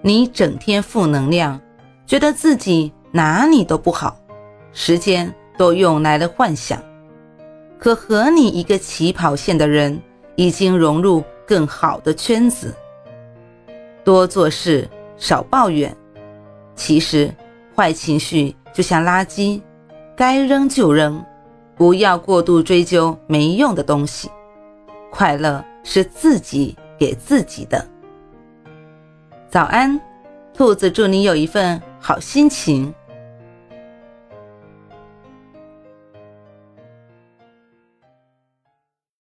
你整天负能量，觉得自己哪里都不好，时间都用来了幻想。可和你一个起跑线的人，已经融入更好的圈子。多做事，少抱怨。其实，坏情绪就像垃圾，该扔就扔。不要过度追究没用的东西，快乐是自己给自己的。早安，兔子，祝你有一份好心情。